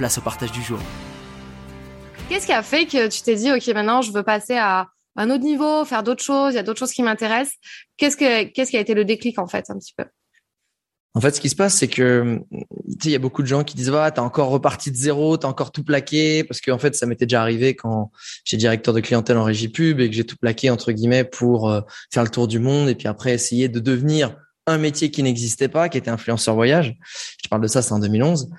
place au partage du jour. Qu'est-ce qui a fait que tu t'es dit, OK, maintenant, je veux passer à un autre niveau, faire d'autres choses, il y a d'autres choses qui m'intéressent? Qu'est-ce que, qu'est-ce qui a été le déclic, en fait, un petit peu? En fait, ce qui se passe, c'est que tu sais, il y a beaucoup de gens qui disent "Ah, t'as encore reparti de zéro, t'as encore tout plaqué", parce qu'en fait, ça m'était déjà arrivé quand j'étais directeur de clientèle en régie pub et que j'ai tout plaqué entre guillemets pour euh, faire le tour du monde et puis après essayer de devenir un métier qui n'existait pas, qui était influenceur voyage. Je parle de ça, c'est en 2011.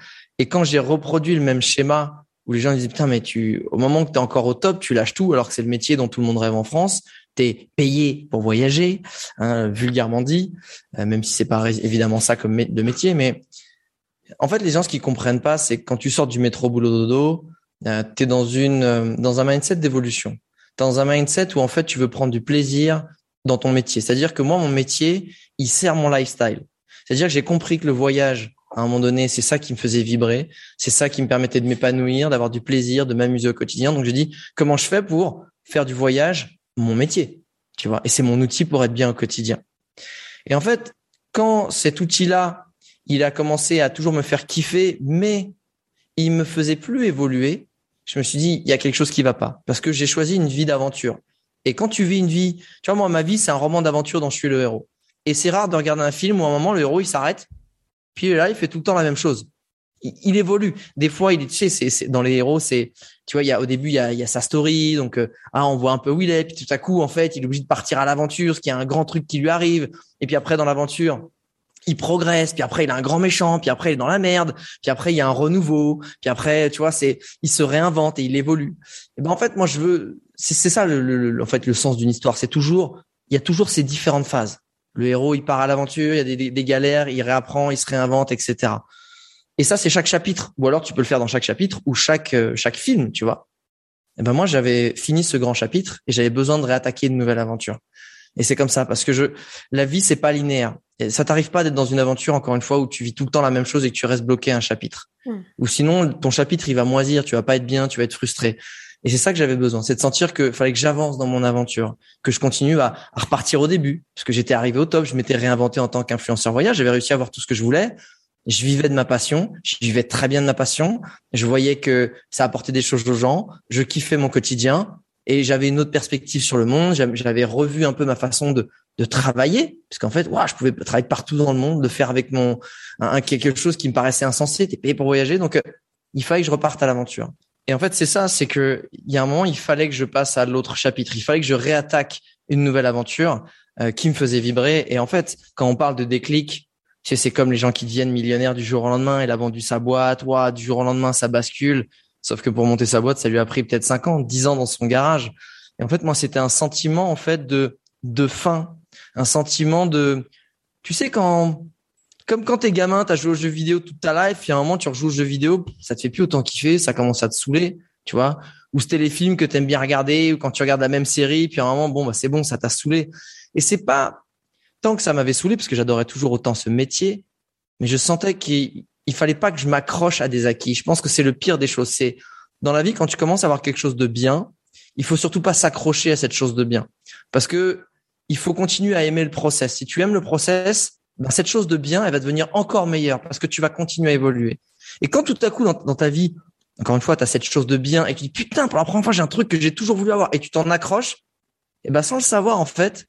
Et quand j'ai reproduit le même schéma où les gens disent putain mais tu au moment que tu es encore au top, tu lâches tout alors que c'est le métier dont tout le monde rêve en France, tu es payé pour voyager, hein, vulgairement dit, euh, même si c'est pas évidemment ça comme de métier mais en fait les gens ce qu'ils comprennent pas c'est quand tu sors du métro boulot dodo, euh, tu es dans une euh, dans un mindset d'évolution. Dans un mindset où en fait tu veux prendre du plaisir dans ton métier. C'est-à-dire que moi mon métier, il sert mon lifestyle. C'est-à-dire que j'ai compris que le voyage à un moment donné, c'est ça qui me faisait vibrer, c'est ça qui me permettait de m'épanouir, d'avoir du plaisir, de m'amuser au quotidien. Donc je dis comment je fais pour faire du voyage mon métier, tu vois, et c'est mon outil pour être bien au quotidien. Et en fait, quand cet outil-là, il a commencé à toujours me faire kiffer, mais il me faisait plus évoluer, je me suis dit il y a quelque chose qui va pas parce que j'ai choisi une vie d'aventure. Et quand tu vis une vie, tu vois moi ma vie c'est un roman d'aventure dont je suis le héros. Et c'est rare de regarder un film où à un moment le héros il s'arrête puis là, il fait tout le temps la même chose. Il, évolue. Des fois, il est, tu sais, c'est, dans les héros, c'est, tu vois, il y a au début, il y a, il y a sa story, donc euh, ah, on voit un peu où il est, puis tout à coup, en fait, il est obligé de partir à l'aventure, ce qui est un grand truc qui lui arrive. Et puis après, dans l'aventure, il progresse, puis après il a un grand méchant, puis après il est dans la merde, puis après il y a un renouveau, puis après tu vois c'est il se réinvente et il évolue. Et ben en fait moi je veux c'est c'est ça le, le, en fait le sens d'une histoire, c'est toujours il y a toujours ces différentes phases. Le héros, il part à l'aventure, il y a des, des, galères, il réapprend, il se réinvente, etc. Et ça, c'est chaque chapitre. Ou alors, tu peux le faire dans chaque chapitre ou chaque euh, chaque film, tu vois. Et ben moi, j'avais fini ce grand chapitre et j'avais besoin de réattaquer une nouvelle aventure. Et c'est comme ça parce que je, la vie, c'est pas linéaire. Et ça t'arrive pas d'être dans une aventure encore une fois où tu vis tout le temps la même chose et que tu restes bloqué à un chapitre. Hmm. Ou sinon, ton chapitre, il va moisir, tu vas pas être bien, tu vas être frustré. Et c'est ça que j'avais besoin, c'est de sentir que fallait que j'avance dans mon aventure, que je continue à, repartir au début, parce que j'étais arrivé au top, je m'étais réinventé en tant qu'influenceur voyage, j'avais réussi à avoir tout ce que je voulais, je vivais de ma passion, je vivais très bien de ma passion, je voyais que ça apportait des choses aux gens, je kiffais mon quotidien et j'avais une autre perspective sur le monde, j'avais revu un peu ma façon de, de travailler, parce qu'en fait, ouais, je pouvais travailler partout dans le monde, de faire avec mon un, quelque chose qui me paraissait insensé, t'es payé pour voyager, donc euh, il fallait que je reparte à l'aventure. Et en fait, c'est ça, c'est que il y a un moment, il fallait que je passe à l'autre chapitre. Il fallait que je réattaque une nouvelle aventure euh, qui me faisait vibrer. Et en fait, quand on parle de déclic, tu sais, c'est comme les gens qui deviennent millionnaires du jour au lendemain. Il a vendu sa boîte, ouais, du jour au lendemain, ça bascule. Sauf que pour monter sa boîte, ça lui a pris peut-être 5 ans, 10 ans dans son garage. Et en fait, moi, c'était un sentiment en fait de de fin, un sentiment de, tu sais, quand comme quand t'es gamin, t'as joué aux jeux vidéo toute ta life, puis à un moment tu rejoues aux jeux vidéo, ça te fait plus autant kiffer, ça commence à te saouler, tu vois. Ou c'était les films que t'aimes bien regarder, ou quand tu regardes la même série, puis à un moment, bon, bah c'est bon, ça t'a saoulé. Et c'est pas tant que ça m'avait saoulé, parce que j'adorais toujours autant ce métier, mais je sentais qu'il il fallait pas que je m'accroche à des acquis. Je pense que c'est le pire des choses. C'est dans la vie quand tu commences à avoir quelque chose de bien, il faut surtout pas s'accrocher à cette chose de bien, parce que il faut continuer à aimer le process. Si tu aimes le process, ben, cette chose de bien, elle va devenir encore meilleure parce que tu vas continuer à évoluer. Et quand tout à coup dans, ta vie, encore une fois, tu as cette chose de bien et tu dis putain, pour la première fois, j'ai un truc que j'ai toujours voulu avoir et tu t'en accroches, et ben sans le savoir en fait,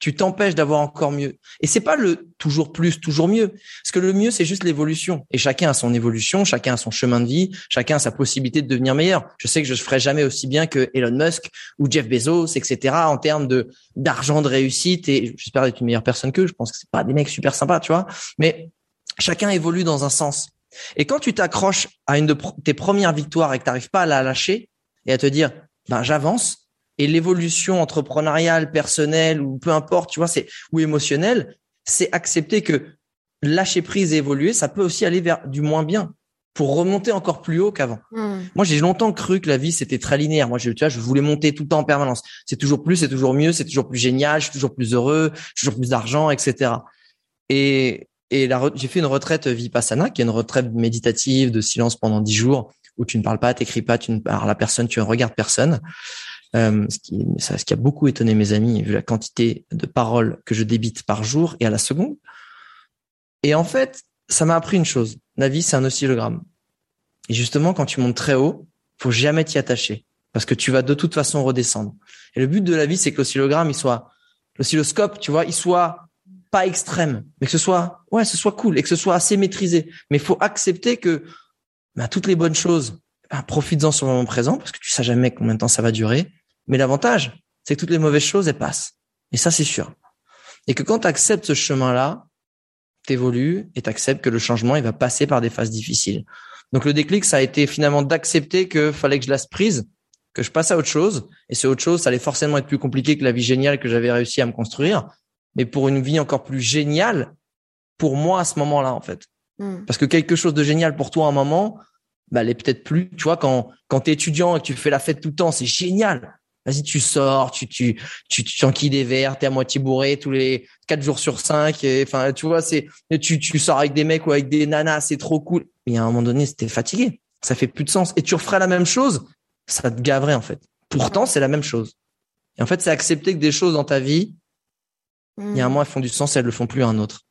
tu t'empêches d'avoir encore mieux. Et c'est pas le toujours plus, toujours mieux. Parce que le mieux, c'est juste l'évolution. Et chacun a son évolution, chacun a son chemin de vie, chacun a sa possibilité de devenir meilleur. Je sais que je ne ferai jamais aussi bien que Elon Musk ou Jeff Bezos, etc. en termes d'argent, de réussite. Et j'espère être une meilleure personne qu'eux. Je pense que c'est pas des mecs super sympas, tu vois. Mais chacun évolue dans un sens. Et quand tu t'accroches à une de tes premières victoires et que tu n'arrives pas à la lâcher et à te dire, ben j'avance, et l'évolution entrepreneuriale, personnelle ou peu importe, tu vois, c'est ou émotionnelle, c'est accepter que lâcher prise et évoluer, ça peut aussi aller vers du moins bien pour remonter encore plus haut qu'avant. Hmm. Moi, j'ai longtemps cru que la vie c'était très linéaire. Moi, je, tu vois, je voulais monter tout le temps en permanence. C'est toujours plus, c'est toujours mieux, c'est toujours plus génial, je suis toujours plus heureux, toujours plus d'argent, etc. Et et j'ai fait une retraite vipassana, qui est une retraite méditative de silence pendant dix jours où tu ne parles pas, t'écris pas, tu ne parles à personne, tu ne regardes personne. Euh, ce, qui, ça, ce qui a beaucoup étonné mes amis, vu la quantité de paroles que je débite par jour et à la seconde. Et en fait, ça m'a appris une chose. La vie, c'est un oscillogramme. Et justement, quand tu montes très haut, faut jamais t'y attacher. Parce que tu vas de toute façon redescendre. Et le but de la vie, c'est que l'oscillogramme, il soit, l'oscilloscope, tu vois, il soit pas extrême, mais que ce soit, ouais, ce soit cool et que ce soit assez maîtrisé. Mais faut accepter que, bah, toutes les bonnes choses, bah, profites-en sur le moment présent parce que tu sais jamais combien de temps ça va durer. Mais l'avantage, c'est que toutes les mauvaises choses, elles passent. Et ça, c'est sûr. Et que quand tu acceptes ce chemin-là, t'évolues et t'acceptes que le changement, il va passer par des phases difficiles. Donc le déclic, ça a été finalement d'accepter que fallait que je laisse prise, que je passe à autre chose. Et ce autre chose, ça allait forcément être plus compliqué que la vie géniale que j'avais réussi à me construire. Mais pour une vie encore plus géniale, pour moi à ce moment-là, en fait. Hmm. Parce que quelque chose de génial pour toi à un moment, bah, elle est peut-être plus. Tu vois, quand, quand tu es étudiant et que tu fais la fête tout le temps, c'est génial. Vas-y, tu sors, tu tu tu tu t'enquilles des verres, t'es à moitié bourré tous les quatre jours sur cinq. Enfin, tu vois, c'est tu tu sors avec des mecs ou avec des nanas, c'est trop cool. Mais à un moment donné, c'était fatigué. Ça fait plus de sens. Et tu referais la même chose, ça te gaverait en fait. Pourtant, c'est la même chose. Et en fait, c'est accepter que des choses dans ta vie, il y a un mm. moment, elles font du sens, elles le font plus à un autre.